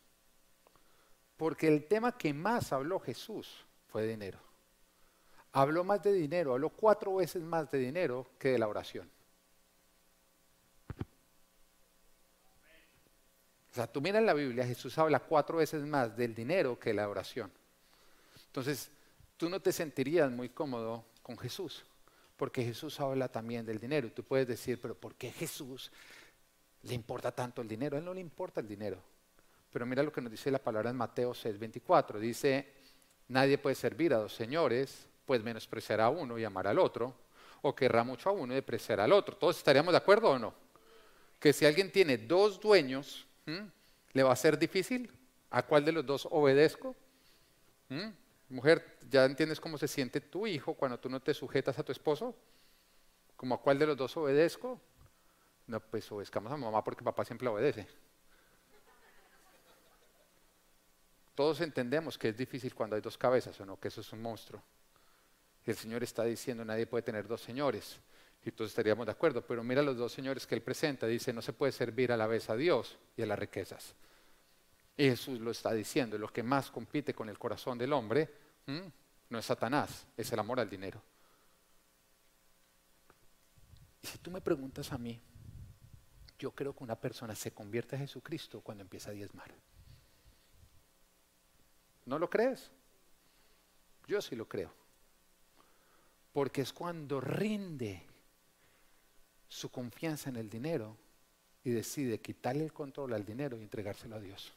Porque el tema que más habló Jesús fue dinero. Habló más de dinero, habló cuatro veces más de dinero que de la oración. O sea, tú miras la Biblia, Jesús habla cuatro veces más del dinero que de la oración. Entonces, tú no te sentirías muy cómodo con Jesús, porque Jesús habla también del dinero. Tú puedes decir, pero ¿por qué Jesús le importa tanto el dinero? A él no le importa el dinero. Pero mira lo que nos dice la palabra en Mateo 6:24. Dice, nadie puede servir a dos señores, pues menospreciará a uno y amar al otro, o querrá mucho a uno y despreciar al otro. ¿Todos estaríamos de acuerdo o no? Que si alguien tiene dos dueños, ¿le va a ser difícil? ¿A cuál de los dos obedezco? Mujer, ¿ya entiendes cómo se siente tu hijo cuando tú no te sujetas a tu esposo? ¿Como a cuál de los dos obedezco? No, pues obedezcamos a mamá porque papá siempre obedece. Todos entendemos que es difícil cuando hay dos cabezas o no, que eso es un monstruo. El Señor está diciendo, nadie puede tener dos señores. Y todos estaríamos de acuerdo, pero mira los dos señores que Él presenta. Dice, no se puede servir a la vez a Dios y a las riquezas. Y Jesús lo está diciendo, lo que más compite con el corazón del hombre no es Satanás, es el amor al dinero. Y si tú me preguntas a mí, yo creo que una persona se convierte a Jesucristo cuando empieza a diezmar. ¿No lo crees? Yo sí lo creo. Porque es cuando rinde su confianza en el dinero y decide quitarle el control al dinero y entregárselo a Dios.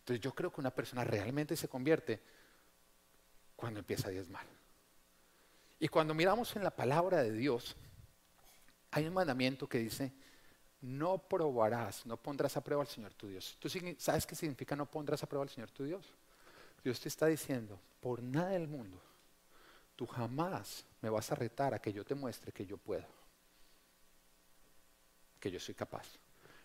Entonces yo creo que una persona realmente se convierte cuando empieza a diezmar. Y cuando miramos en la palabra de Dios, hay un mandamiento que dice, no probarás, no pondrás a prueba al Señor tu Dios. ¿Tú sabes qué significa no pondrás a prueba al Señor tu Dios? Dios te está diciendo, por nada del mundo, tú jamás me vas a retar a que yo te muestre que yo puedo, que yo soy capaz.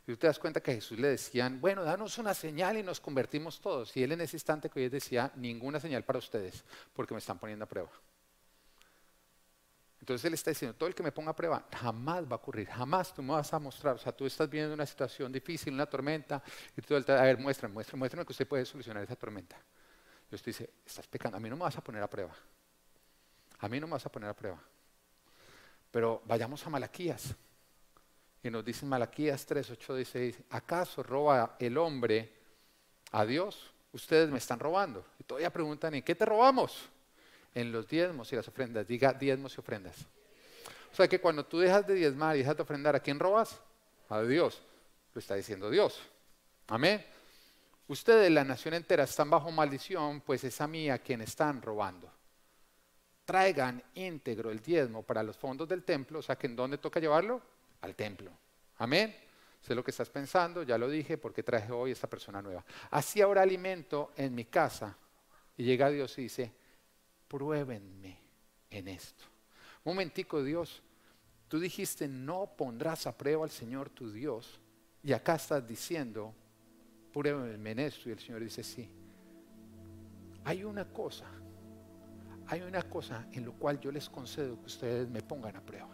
Y tú te das cuenta que Jesús le decían, bueno, danos una señal y nos convertimos todos. Y él en ese instante que hoy decía, ninguna señal para ustedes, porque me están poniendo a prueba. Entonces él está diciendo, todo el que me ponga a prueba jamás va a ocurrir, jamás tú me vas a mostrar, o sea, tú estás viendo una situación difícil, una tormenta, y tú, a ver, muéstrame, muéstrame, muéstrame que usted puede solucionar esa tormenta. Dios te dice, estás pecando, a mí no me vas a poner a prueba, a mí no me vas a poner a prueba. Pero vayamos a Malaquías, y nos dice Malaquías 3, 8, dice, ¿acaso roba el hombre a Dios? Ustedes me están robando. Y todavía preguntan, ¿y qué te robamos? En los diezmos y las ofrendas. Diga diezmos y ofrendas. O sea que cuando tú dejas de diezmar y dejas de ofrendar, ¿a quién robas? A Dios. Lo está diciendo Dios. Amén. Ustedes, la nación entera, están bajo maldición, pues es a mí a quien están robando. Traigan íntegro el diezmo para los fondos del templo, o sea que en dónde toca llevarlo? Al templo. Amén. Sé lo que estás pensando, ya lo dije, porque traje hoy esta persona nueva. Así habrá alimento en mi casa. Y llega Dios y dice, pruébenme en esto. Momentico, Dios, tú dijiste, no pondrás a prueba al Señor tu Dios. Y acá estás diciendo, pruébenme en esto. Y el Señor dice, sí. Hay una cosa, hay una cosa en lo cual yo les concedo que ustedes me pongan a prueba.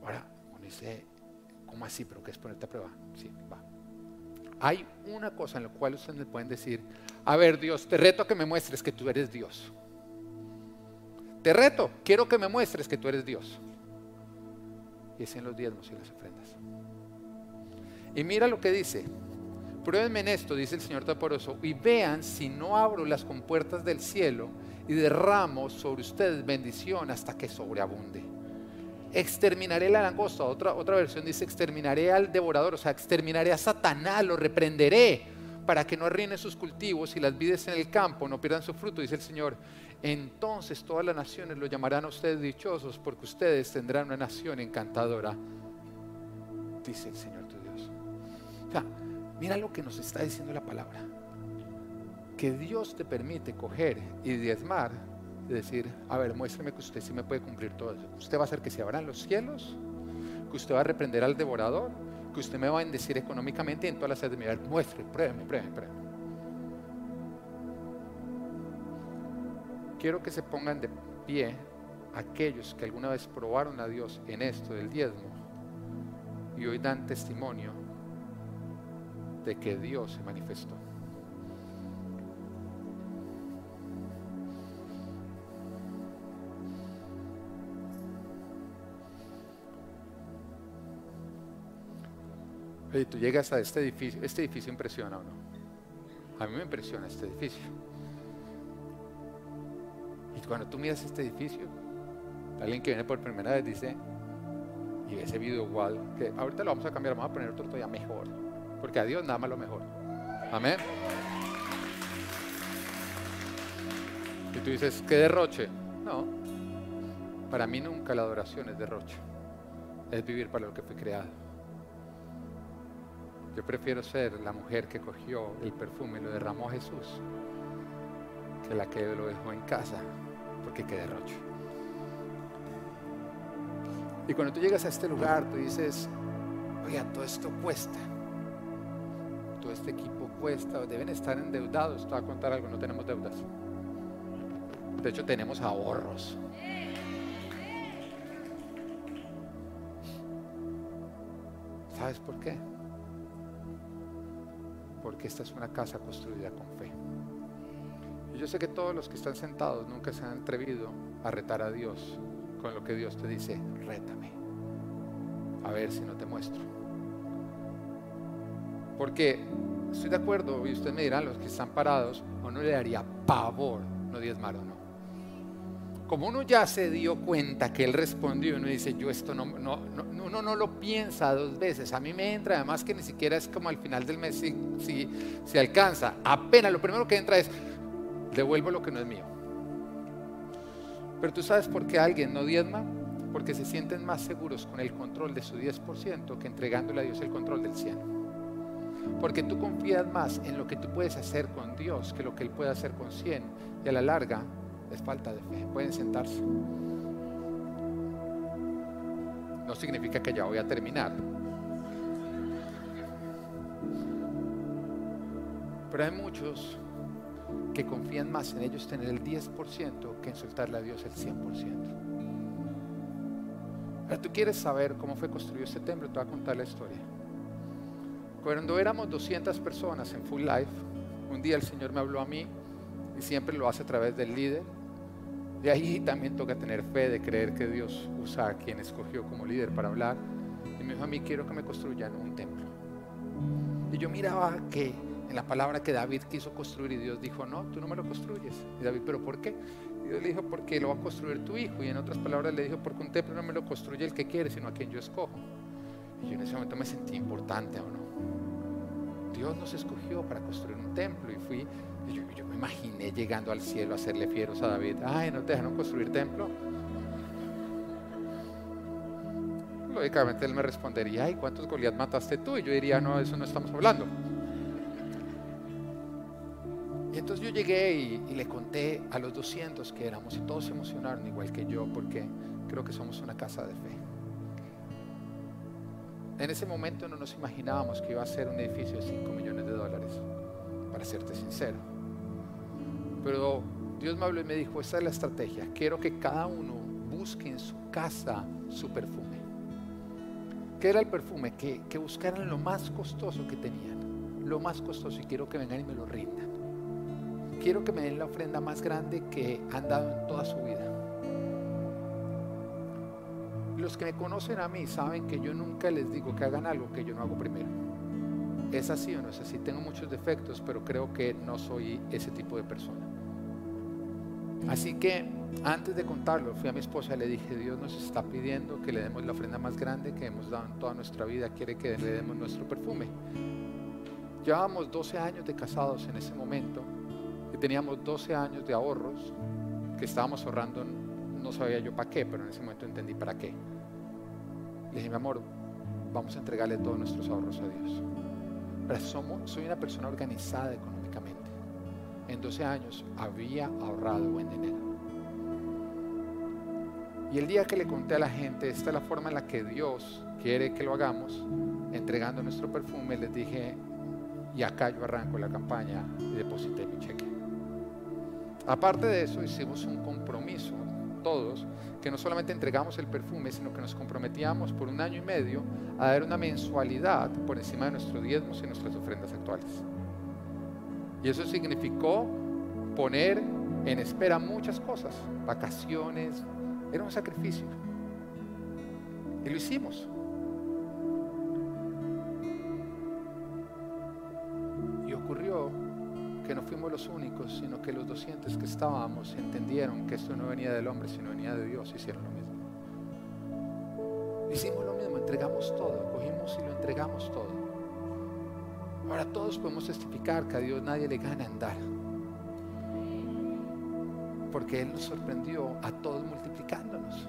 Ahora, uno ¿cómo así? ¿Pero qué es ponerte a prueba? Sí, va. Hay una cosa en la cual ustedes me pueden decir, a ver Dios, te reto que me muestres que tú eres Dios. Te reto, quiero que me muestres que tú eres Dios. Y es en los diezmos y las ofrendas. Y mira lo que dice. Pruébenme en esto, dice el Señor Toporoso, y vean si no abro las compuertas del cielo y derramo sobre ustedes bendición hasta que sobreabunde exterminaré la langosta. Otra, otra versión dice, exterminaré al devorador, o sea, exterminaré a Satanás, lo reprenderé para que no arruine sus cultivos y las vides en el campo no pierdan su fruto, dice el Señor. Entonces todas las naciones lo llamarán a ustedes dichosos porque ustedes tendrán una nación encantadora, dice el Señor tu Dios. O sea, mira lo que nos está diciendo la palabra. Que Dios te permite coger y diezmar de decir, a ver, muéstrame que usted sí me puede cumplir todo eso. Usted va a hacer que se abran los cielos, que usted va a reprender al devorador, que usted me va a bendecir económicamente y en todas las áreas de mi vida. Muestre, pruébeme, pruébeme, pruébeme. Quiero que se pongan de pie aquellos que alguna vez probaron a Dios en esto del diezmo y hoy dan testimonio de que Dios se manifestó. Y tú llegas a este edificio, este edificio impresiona o no. A mí me impresiona este edificio. Y cuando tú miras este edificio, alguien que viene por primera vez dice, y ese video igual, que ahorita lo vamos a cambiar, vamos a poner otro todavía mejor, porque a Dios nada más lo mejor. Amén. Y tú dices, ¿qué derroche? No, para mí nunca la adoración es derroche, es vivir para lo que fue creado. Yo prefiero ser la mujer que cogió el perfume y lo derramó a Jesús que la que lo dejó en casa, porque qué derroche. Y cuando tú llegas a este lugar, tú dices, oiga, todo esto cuesta. Todo este equipo cuesta, deben estar endeudados. Te voy a contar algo, no tenemos deudas. De hecho, tenemos ahorros. ¿Sabes por qué? Porque esta es una casa construida con fe. Y yo sé que todos los que están sentados nunca se han atrevido a retar a Dios con lo que Dios te dice, rétame. A ver si no te muestro. Porque estoy de acuerdo, y usted me dirá, los que están parados, o no le daría pavor no diezmar o no. Como uno ya se dio cuenta que él respondió, uno dice, yo esto no, no, no, uno no lo piensa dos veces. A mí me entra, además que ni siquiera es como al final del mes si, si, si alcanza. Apenas lo primero que entra es, devuelvo lo que no es mío. Pero tú sabes por qué alguien no diezma, porque se sienten más seguros con el control de su 10% que entregándole a Dios el control del 100%. Porque tú confías más en lo que tú puedes hacer con Dios que lo que Él puede hacer con 100. Y a la larga es falta de fe. Pueden sentarse. No significa que ya voy a terminar. Pero hay muchos que confían más en ellos tener el 10% que en soltarle a Dios el 100%. Ahora tú quieres saber cómo fue construido este templo, te voy a contar la historia. Cuando éramos 200 personas en Full Life, un día el Señor me habló a mí y siempre lo hace a través del líder. De ahí también toca tener fe de creer que Dios usa a quien escogió como líder para hablar. Y me dijo a mí, quiero que me construyan un templo. Y yo miraba que en la palabra que David quiso construir y Dios dijo, no, tú no me lo construyes. Y David, pero ¿por qué? Y Dios le dijo, porque lo va a construir tu hijo. Y en otras palabras le dijo, porque un templo no me lo construye el que quiere, sino a quien yo escojo. Y yo en ese momento me sentí importante o no. Dios nos escogió para construir un templo y fui, y yo, me imaginé llegando al cielo a hacerle fieros a David. Ay, ¿no te dejaron construir templo? Lógicamente él me respondería, ay, ¿cuántos Goliat mataste tú? Y yo diría, no, eso no estamos hablando. Y entonces yo llegué y, le conté a los 200 que éramos y todos se emocionaron igual que yo porque creo que somos una casa de fe. En ese momento no nos imaginábamos que iba a ser un edificio de 5 millones de dólares, para serte sincero. Pero Dios me habló y me dijo, esta es la estrategia, quiero que cada uno busque en su casa su perfume. ¿Qué era el perfume? Que, que buscaran lo más costoso que tenían, lo más costoso y quiero que vengan y me lo rindan quiero que me den la ofrenda más grande que han dado en toda su vida. Los que me conocen a mí saben que yo nunca les digo que hagan algo que yo no hago primero. Es así o no es así. Tengo muchos defectos, pero creo que no soy ese tipo de persona. Así que antes de contarlo, fui a mi esposa y le dije, Dios nos está pidiendo que le demos la ofrenda más grande que hemos dado en toda nuestra vida, quiere que le demos nuestro perfume. Llevábamos 12 años de casados en ese momento y teníamos 12 años de ahorros que estábamos ahorrando, no sabía yo para qué, pero en ese momento entendí para qué. Le dije, mi amor, vamos a entregarle todos nuestros ahorros a Dios. Pero somos, soy una persona organizada económicamente. En 12 años había ahorrado buen dinero. Y el día que le conté a la gente, esta es la forma en la que Dios quiere que lo hagamos, entregando nuestro perfume, les dije, y acá yo arranco la campaña y deposité mi cheque. Aparte de eso, hicimos un compromiso, todos, que no solamente entregamos el perfume, sino que nos comprometíamos por un año y medio a dar una mensualidad por encima de nuestros diezmos y nuestras ofrendas actuales. Y eso significó poner en espera muchas cosas, vacaciones, era un sacrificio. Y lo hicimos. Los únicos, sino que los 200 que estábamos entendieron que esto no venía del hombre, sino venía de Dios, hicieron lo mismo. Hicimos lo mismo. dimos todo, cogimos y lo entregamos todo. Ahora todos podemos testificar que a Dios nadie le gana andar. Porque Él nos sorprendió a todos multiplicándonos.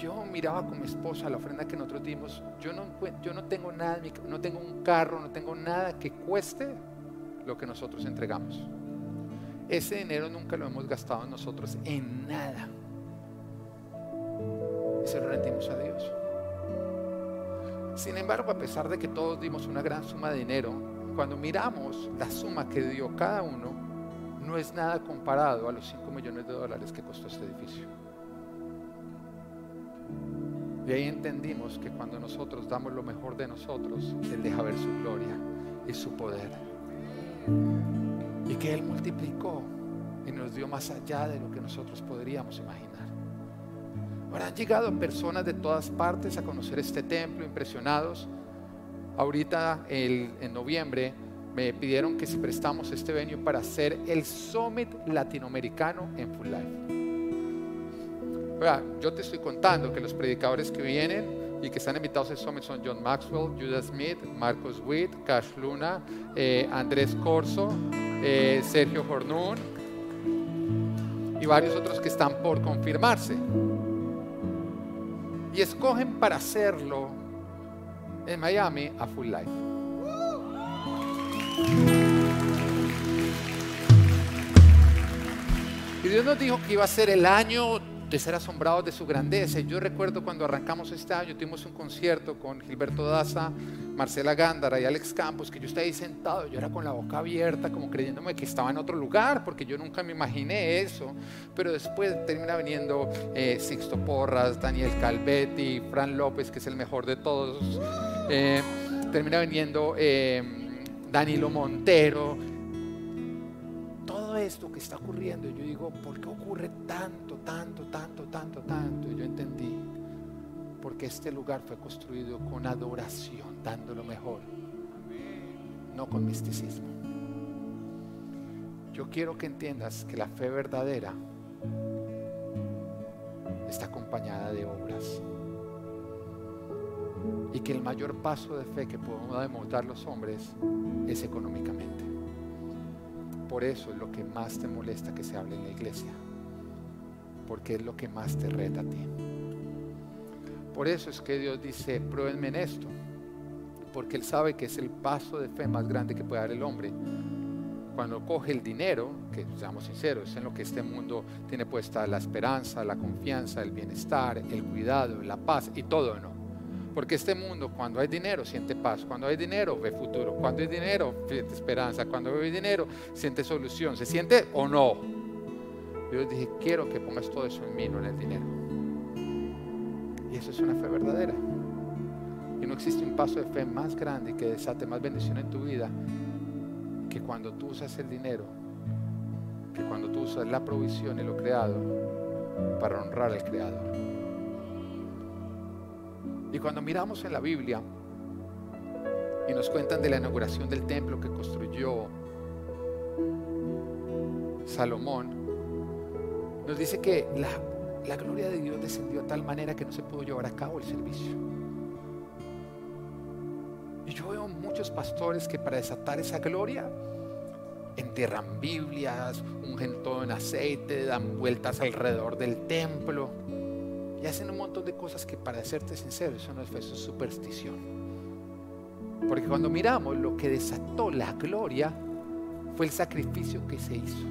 Yo miraba con mi esposa la ofrenda que nosotros dimos. Yo no, yo no tengo nada, no tengo un carro, no tengo nada que cueste lo que nosotros entregamos. Ese dinero nunca lo hemos gastado nosotros en nada. Y se lo rendimos a Dios. Sin embargo, a pesar de que todos dimos una gran suma de dinero, cuando miramos la suma que dio cada uno, no es nada comparado a los 5 millones de dólares que costó este edificio. Y ahí entendimos que cuando nosotros damos lo mejor de nosotros, Él deja ver su gloria y su poder y que Él multiplicó y nos dio más allá de lo que nosotros podríamos imaginar. Ahora han llegado personas de todas partes a conocer este templo, impresionados. Ahorita en noviembre me pidieron que si prestamos este venue para hacer el Summit Latinoamericano en Full Life. Yo te estoy contando que los predicadores que vienen y que están invitados a Summit son John Maxwell, Judas Smith, Marcos Witt, Cash Luna, eh, Andrés Corso, eh, Sergio Hornún y varios otros que están por confirmarse. Y escogen para hacerlo en Miami a Full Life. Y Dios nos dijo que iba a ser el año de ser asombrados de su grandeza. Yo recuerdo cuando arrancamos este año, tuvimos un concierto con Gilberto Daza, Marcela Gándara y Alex Campos, que yo estaba ahí sentado, yo era con la boca abierta, como creyéndome que estaba en otro lugar, porque yo nunca me imaginé eso. Pero después termina viniendo eh, Sixto Porras, Daniel Calvetti, Fran López, que es el mejor de todos. Eh, termina viniendo eh, Danilo Montero, esto que está ocurriendo, yo digo, ¿por qué ocurre tanto, tanto, tanto, tanto, tanto? Y yo entendí, porque este lugar fue construido con adoración, dando lo mejor, no con misticismo. Yo quiero que entiendas que la fe verdadera está acompañada de obras. Y que el mayor paso de fe que podemos demostrar los hombres es económicamente. Por eso es lo que más te molesta que se hable en la iglesia. Porque es lo que más te reta a ti. Por eso es que Dios dice, pruébenme en esto. Porque Él sabe que es el paso de fe más grande que puede dar el hombre. Cuando coge el dinero, que seamos sinceros, es en lo que este mundo tiene puesta la esperanza, la confianza, el bienestar, el cuidado, la paz y todo. Porque este mundo, cuando hay dinero, siente paz. Cuando hay dinero, ve futuro. Cuando hay dinero, siente esperanza. Cuando hay dinero, siente solución. ¿Se siente o no? Yo dije, quiero que pongas todo eso en mí, no en el dinero. Y eso es una fe verdadera. Y no existe un paso de fe más grande que desate más bendición en tu vida que cuando tú usas el dinero, que cuando tú usas la provisión y lo creado para honrar al Creador. Y cuando miramos en la Biblia y nos cuentan de la inauguración del templo que construyó Salomón, nos dice que la, gloria de Dios descendió de tal manera que no se pudo llevar a cabo el servicio. Y yo veo muchos pastores que para desatar esa gloria entierran Biblias, ungen todo en aceite, dan vueltas alrededor del templo y hacen un montón de cosas que para serte sincero, eso no es fe, es superstición. Porque cuando miramos lo que desató la gloria fue el sacrificio que se hizo.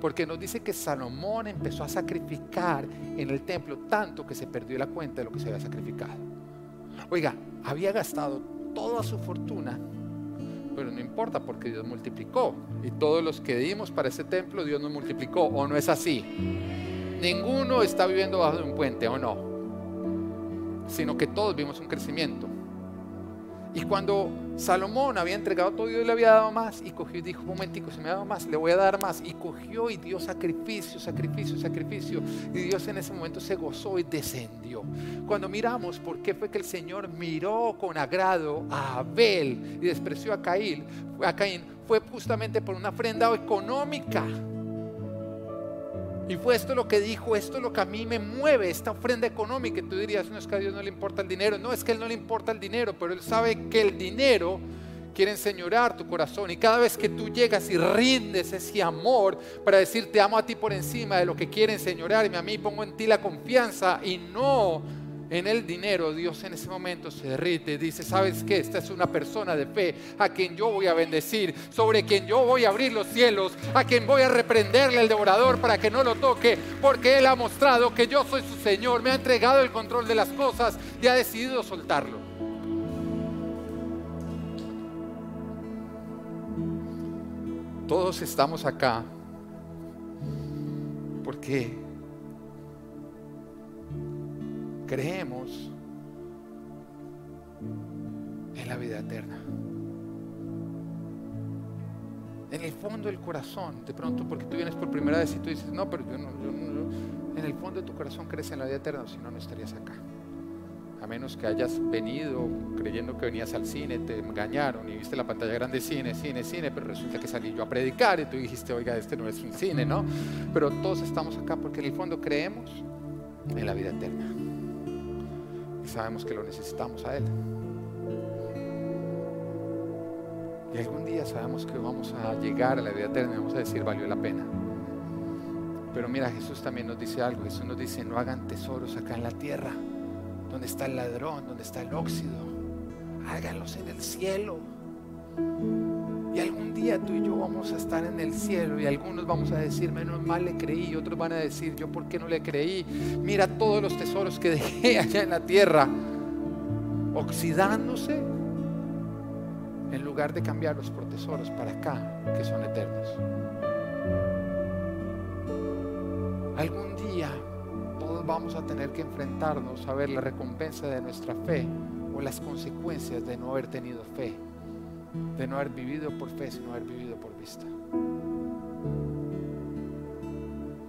Porque nos dice que Salomón empezó a sacrificar en el templo tanto que se perdió la cuenta de lo que se había sacrificado. Oiga, había gastado toda su fortuna, pero no importa porque Dios multiplicó. Y todos los que dimos para ese templo, Dios nos multiplicó. ¿O no es así? Ninguno está viviendo bajo un puente, ¿o no? Sino que todos vimos un crecimiento. Y cuando Salomón había entregado todo, Dios le había dado más y cogió y dijo, un momentico, si me ha dado más, le voy a dar más. Y cogió y dio sacrificio, sacrificio, sacrificio. Y Dios en ese momento se gozó y descendió. Cuando miramos por qué fue que el Señor miró con agrado a Abel y despreció a a Caín fue justamente por una ofrenda económica. Y fue esto lo que dijo, esto es lo que a mí me mueve, esta ofrenda económica. Y tú dirías, no es que a Dios no le importa el dinero. No es que a Él no le importa el dinero, pero Él sabe que el dinero quiere enseñorar tu corazón. Y cada vez que tú llegas y rindes ese amor para decir te amo a ti por encima de lo que quiere enseñorarme, a mí pongo en ti la confianza y no en el dinero, Dios en ese momento se derrite y dice, ¿sabes qué? Esta es una persona de fe a quien yo voy a bendecir, sobre quien yo voy a abrir los cielos, a quien voy a reprenderle el devorador para que no lo toque, porque Él ha mostrado que yo soy su Señor, me ha entregado el control de las cosas y ha decidido soltarlo. Todos estamos acá porque creemos en la vida eterna. En el fondo del corazón, de pronto porque tú vienes por primera vez y tú dices, no, pero yo no, yo no, en el fondo de tu corazón crees en la vida eterna, si no, no estarías acá. A menos que hayas venido creyendo que venías al cine, te engañaron y viste la pantalla grande, cine, cine, cine, pero resulta que salí yo a predicar y tú dijiste, oiga, este no es un cine, ¿no? Pero todos estamos acá porque en el fondo creemos en la vida eterna sabemos que lo necesitamos a Él. Y algún día sabemos que vamos a llegar a la vida eterna y vamos a decir, valió la pena. Pero mira, Jesús también nos dice algo. Jesús nos dice, no hagan tesoros acá en la tierra, donde está el ladrón, donde está el óxido. Háganlos en el cielo. Y algún día tú y yo vamos a estar en el cielo y algunos vamos a decir, menos mal le creí, y otros van a decir, yo por qué no le creí. Mira todos los tesoros que (laughs) dejé allá en la tierra, oxidándose, en lugar de cambiarlos por tesoros para acá, que son eternos. Algún día todos vamos a tener que enfrentarnos a ver la recompensa de nuestra fe o las consecuencias de no haber tenido fe de no haber vivido por fe, sino haber vivido por vista.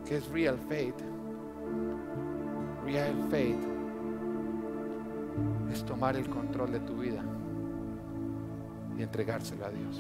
¿Qué es real faith? Real faith es tomar el control de tu vida y entregárselo a Dios.